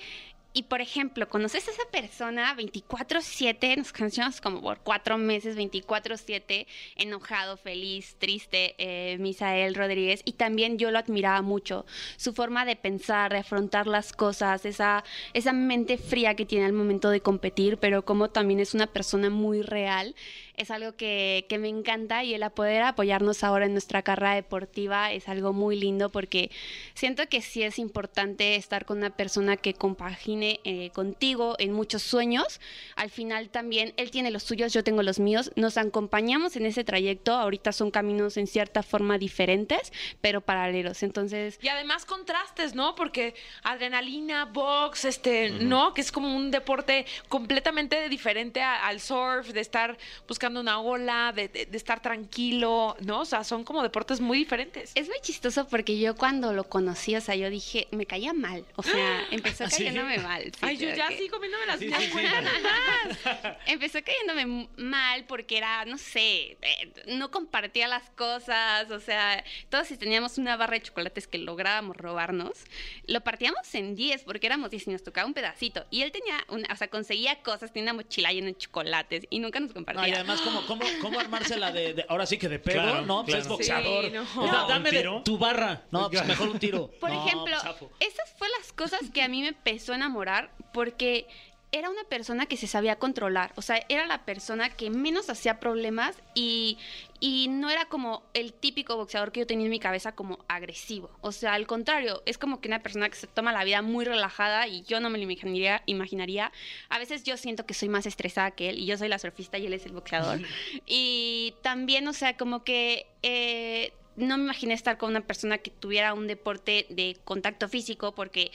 y por ejemplo, conoces a esa persona 24/7, nos conocimos como por cuatro meses, 24/7, enojado, feliz, triste, eh, Misael Rodríguez, y también yo lo admiraba mucho, su forma de pensar, de afrontar las cosas, esa, esa mente fría que tiene al momento de competir, pero como también es una persona muy real es algo que, que me encanta y el a poder apoyarnos ahora en nuestra carrera deportiva es algo muy lindo porque siento que sí es importante estar con una persona que compagine eh, contigo en muchos sueños. Al final también él tiene los suyos, yo tengo los míos. Nos acompañamos en ese trayecto. Ahorita son caminos en cierta forma diferentes, pero paralelos. Entonces, Y además contrastes, ¿no? Porque adrenalina, box, este, ¿no? Que es como un deporte completamente diferente a- al surf, de estar buscando una ola, de, de- de estar tranquilo, ¿no? O sea, son como deportes muy diferentes. Es muy chistoso porque yo cuando lo conocí, o sea, yo dije, me caía mal. O sea, empezó ¿Ah, sí? cayéndome mal. sí, Ay, yo ya que- sí comiéndome las Sí, uñas. sí, sí. cuéntanos más. Empezó cayéndome mal porque era, no sé, eh, no compartía las cosas, o sea, todos si teníamos una barra de chocolates que lográbamos robarnos, lo partíamos en 10 porque éramos 10 y nos tocaba un pedacito. Y él tenía, una, o sea, conseguía cosas, tenía una mochila llena de chocolates y nunca nos compartía. No, y además, ¿cómo, cómo, cómo armársela de, de- Ahora sí que de pedo, Claro, ¿no? Pues claro. es boxeador. Sí, no. O sea, No, dame ¿un de tiro? tu barra. No, pues mejor un tiro. Por No, ejemplo, zafo. esas fue las cosas que a mí me empezó a enamorar porque era una persona que se sabía controlar, o sea, era la persona que menos hacía problemas y, y no era como el típico boxeador que yo tenía en mi cabeza como agresivo, o sea, al contrario, es como que una persona que se toma la vida muy relajada y yo no me lo imaginaría, imaginaría. a veces yo siento que soy más estresada que él y yo soy la surfista y él es el boxeador y también, o sea, como que... eh, no me imaginé estar con una persona que tuviera un deporte de contacto físico porque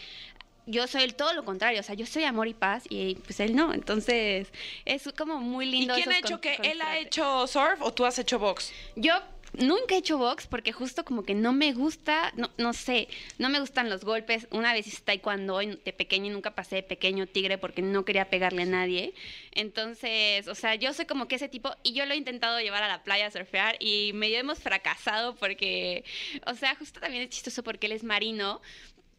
yo soy el todo lo contrario, o sea, yo soy amor y paz y pues él no, entonces es como muy ¿Y lindo. quién esos ha hecho que él ha hecho surf o tú has hecho box? Yo nunca he hecho box porque justo como que no me gusta, no, no sé, no me gustan los golpes. Una vez hice taekwondo de pequeño y nunca pasé de pequeño tigre porque no quería pegarle a nadie. Entonces, o sea, yo soy como que ese tipo y yo lo he intentado llevar a la playa a surfear y medio hemos fracasado porque, o sea, justo también es chistoso porque él es marino.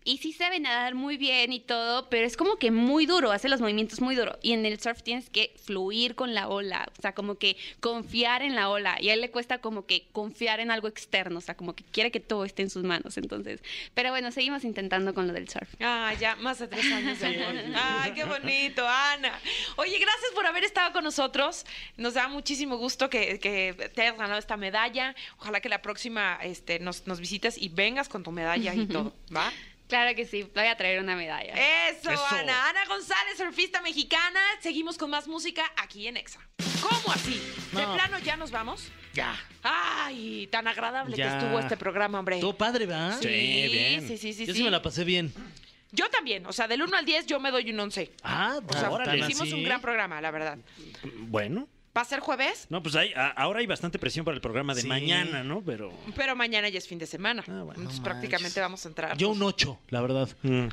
Y sí sabe nadar muy bien y todo, pero es como que muy duro, hace los movimientos muy duro. Y en el surf tienes que fluir con la ola, o sea, como que confiar en la ola. Y a él le cuesta como que confiar en algo externo, o sea, como que quiere que todo esté en sus manos. Entonces, pero bueno, seguimos intentando con lo del surf. Ah, ya, más de tres años de amor. Ay, qué bonito, Ana. Oye, gracias por haber estado con nosotros. Nos da muchísimo gusto que, que te hayas ganado esta medalla. Ojalá que la próxima este, nos, nos visites y vengas con tu medalla y todo, ¿va? Claro que sí, voy a traer una medalla. Eso, Eso. Ana. Ana González, surfista mexicana. Seguimos con más música aquí en Exa. ¿Cómo así? ¿De No. plano ya nos vamos? Ya. Ay, tan agradable Ya. que estuvo este programa, hombre. Todo padre, ¿verdad? Sí, bien. sí, sí, sí, Yo sí. sí me la pasé bien. Yo también. O sea, del 1 al 10 yo me doy un 11. Ah, O sea, órale. hicimos un gran programa, la verdad. Bueno. ¿Va a ser jueves? No, pues hay, a- ahora hay bastante presión para el programa de Sí. mañana, ¿no? Pero. Pero mañana ya es fin de semana. Ah, bueno. Entonces No prácticamente manches. vamos a entrar. Yo un 8, la verdad. mm.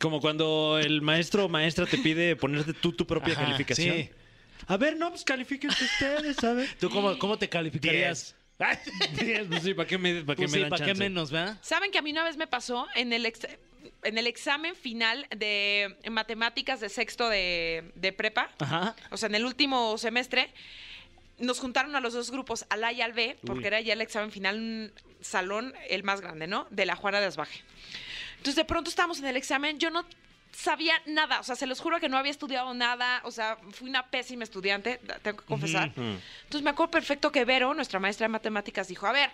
Como cuando el maestro o maestra te pide ponerte tú tu propia Ajá, calificación. sí. A ver, no, pues califiquen ustedes, ¿sabes? ¿Tú cómo, cómo te calificarías? Diez, pues sí, ¿para qué me, para qué Pues me sí, dan ¿para qué chance? menos, verdad? ¿Saben que a mí una vez me pasó en el, ex- en el examen final de matemáticas de sexto de, de prepa? Ajá. O sea, en el último semestre, nos juntaron a los dos grupos, al A y al B, porque era ya el examen final, un salón el más grande, ¿no? De la Juana de Asbaje. Entonces, de pronto estábamos en el examen, yo no sabía nada, o sea, se los juro que no había estudiado nada, o sea, fui una pésima estudiante, tengo que confesar. Entonces, me acuerdo perfecto que Vero, nuestra maestra de matemáticas, dijo, a ver,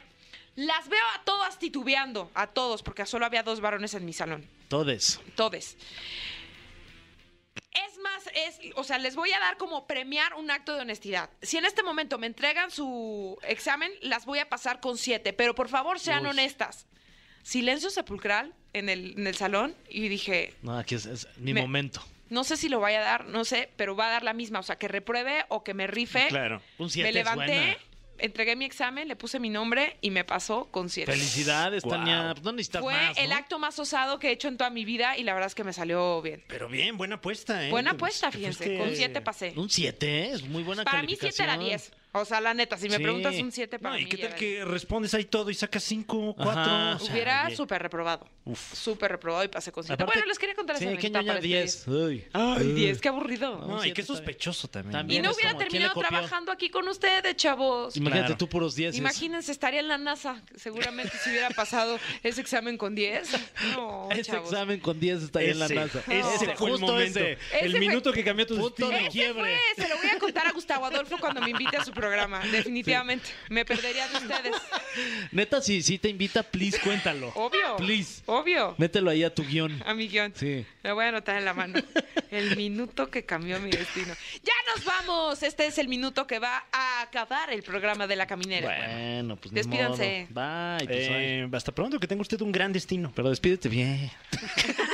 las veo a todas titubeando, a todos, porque solo había dos varones en mi salón, Todes. todes. Es más, es, o sea, les voy a dar como premiar un acto de honestidad. Si en este momento me entregan su examen, las voy a pasar con siete, pero por favor sean Uy. honestas. Silencio sepulcral en el, en el salón y dije, No, aquí es, es mi Me- momento. no sé si lo vaya a dar, no sé, pero va a dar la misma, o sea, que repruebe o que me rife. Claro. Un siete me es levanté, buena. Entregué mi examen, le puse mi nombre y me pasó con siete. Felicidades. Tania. Pues no necesitas Fue más, el ¿no? acto más osado que he hecho en toda mi vida y la verdad es que me salió bien. Pero bien, buena apuesta, ¿eh? Buena Te- apuesta, te fíjense, fuiste- con siete pasé. Un 7, es muy buena Para mí siete era calificación. 10. O sea, la neta, si me Sí. preguntas un 7 para No, mí. ¿y qué ya tal que respondes ahí todo y sacas cinco, cuatro? Ajá. O sea, Hubiera súper reprobado. Súper reprobado y pasé con 7. Aparte- Bueno, les quería contar esa Sí, qué anécdota ñoña para 10. despedir. Uy. Ay, 10, qué aburrido. No, y siete qué está bien. sospechoso también. También. Y no es hubiera como, ¿quién le terminado copió? trabajando aquí con ustedes, chavos. Imagínate Claro. tú puros 10. Imagínense, estaría en la NASA. Seguramente si hubiera pasado ese examen con 10. No, Ese chavos. examen con 10 está ahí en la Ese, NASA. ese fue el justo momento. El Ese fue- minuto que cambió tu Punto destino. de Ese quiebre. fue, se lo voy a contar a Gustavo Adolfo cuando me invite a su programa. Definitivamente. Me perdería de ustedes. Neta, si, si te invita, please cuéntalo. Obvio. Please. Obvio. Mételo ahí a tu guion. A mi guion. Sí. Lo voy a anotar en la mano. El minuto que cambió mi destino. ¡Ya nos vamos! Este es el minuto que va a acabar el programa de la caminera. Bueno, pues ni Despídanse. modo. Bye. Pues, bye. Eh, hasta pronto, que tenga usted un gran destino. Pero despídete bien.